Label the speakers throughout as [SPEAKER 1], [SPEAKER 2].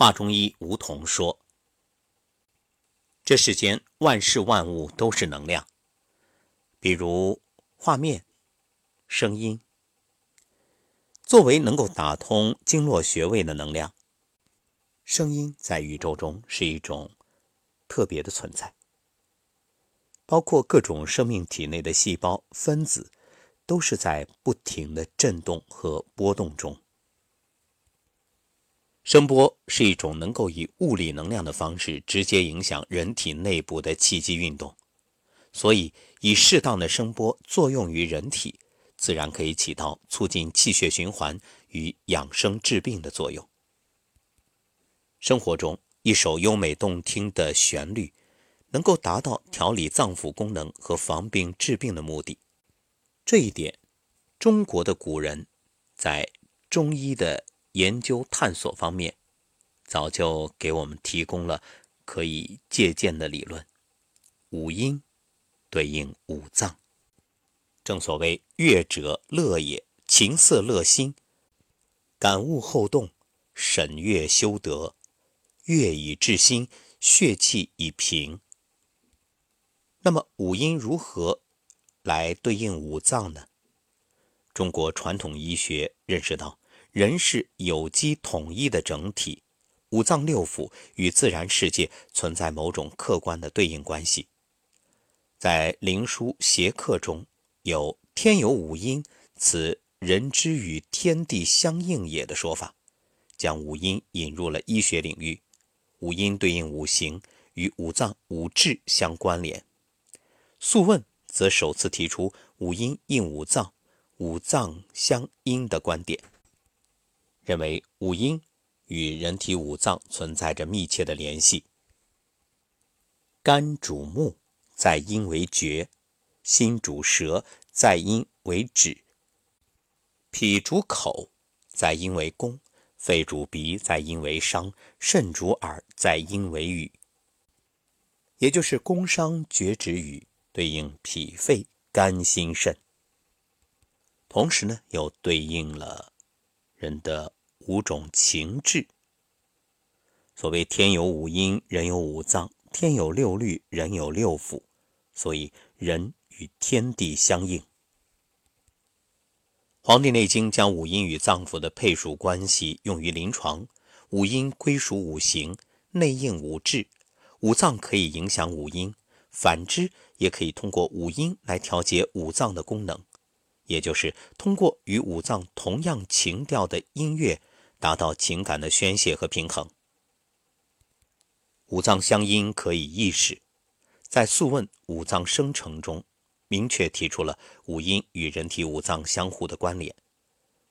[SPEAKER 1] 画中医吴桐说：“这世间万事万物都是能量，比如画面、声音。作为能够打通经络穴位的能量，声音在宇宙中是一种特别的存在。包括各种生命体内的细胞、分子，都是在不停的振动和波动中。”声波是一种能够以物理能量的方式直接影响人体内部的气机运动，所以以适当的声波作用于人体，自然可以起到促进气血循环与养生治病的作用。生活中，一首优美动听的旋律，能够达到调理脏腑功能和防病治病的目的。这一点，中国的古人在中医的。研究探索方面，早就给我们提供了可以借鉴的理论。五音对应五脏，正所谓乐者乐也，琴瑟乐心，感悟后动，审乐修德，乐以治心，血气以平。那么五音如何来对应五脏呢？中国传统医学认识到。人是有机统一的整体，五脏六腑与自然世界存在某种客观的对应关系。在《灵枢·邪客》中有“天有五阴，此人之与天地相应也”的说法，将五阴引入了医学领域。五阴对应五行，与五脏五志相关联。《素问》则首次提出五阴应五脏，五脏相应的观点。认为五阴与人体五脏存在着密切的联系。肝主目，在阴为厥；心主舌，在阴为止；脾主口，在阴为宫；肺主鼻，在阴为商；肾主耳，在阴为羽。也就是宫商角徵羽对应脾肺肝心肾，同时呢，又对应了人的。五种情志。所谓天有五阴，人有五脏；天有六律，人有六腑。所以人与天地相应。《黄帝内经》将五阴与脏腑的配属关系用于临床。五阴归属五行，内应五志；五脏可以影响五阴，反之也可以通过五阴来调节五脏的功能，也就是通过与五脏同样情调的音乐。达到情感的宣泄和平衡。五脏相因可以意识，在《素问·五脏生成》中，明确提出了五阴与人体五脏相互的关联。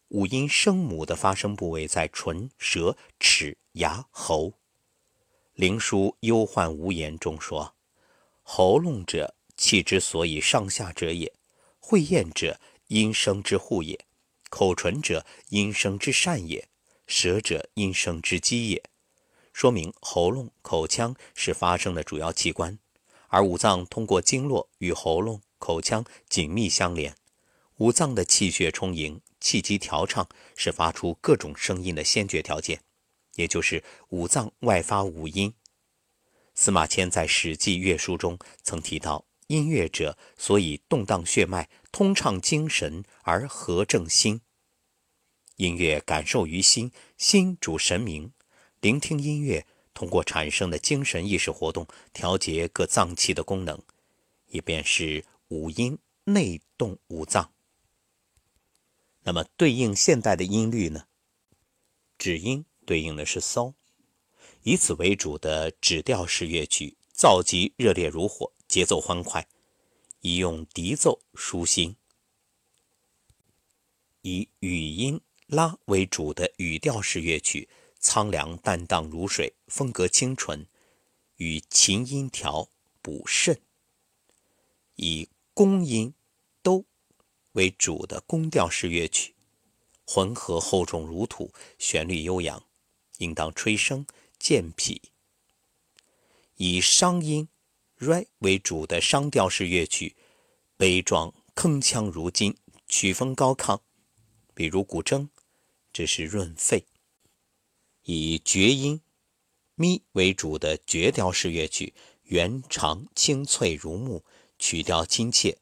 [SPEAKER 1] 五阴声母的发声部位在唇、舌、齿、牙、喉。《灵枢·忧患无言》中说：“喉咙者，气之所以上下者也；会咽者，阴声之户也；口唇者，阴声之善也。”舌者，阴声之基也，说明喉咙、口腔是发声的主要器官，而五脏通过经络与喉咙、口腔紧密相连。五脏的气血充盈、气机调畅，是发出各种声音的先决条件，也就是五脏外发五音。司马迁在《史记乐书》中曾提到：“音乐者，所以动荡血脉，通畅精神，而和正心。”音乐感受于心，心主神明。聆听音乐，通过产生的精神意识活动，调节各脏器的功能，也便是五音内动五脏。那么，对应现代的音律呢？指音对应的是骚，以此为主的指调式乐曲，躁急热烈如火，节奏欢快，以用笛奏舒心；以语音。拉为主的语调式乐曲，苍凉淡荡如水，风格清纯，与琴音调补肾；以宫音都为主的宫调式乐曲，浑和厚重如土，旋律悠扬，应当吹声健脾；以商音 re 为主的商调式乐曲，悲壮铿锵如金，曲风高亢，比如古筝。这是润肺，以厥阴咪为主的绝调式乐曲，圆长清脆如木，曲调亲切，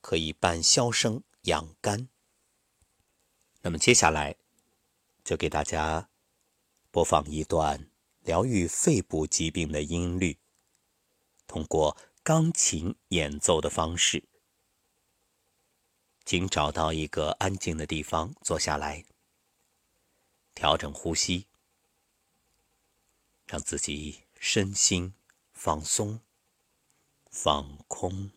[SPEAKER 1] 可以伴箫声养肝。那么接下来就给大家播放一段疗愈肺部疾病的音律，通过钢琴演奏的方式。请找到一个安静的地方坐下来，调整呼吸，让自己身心放松、放空。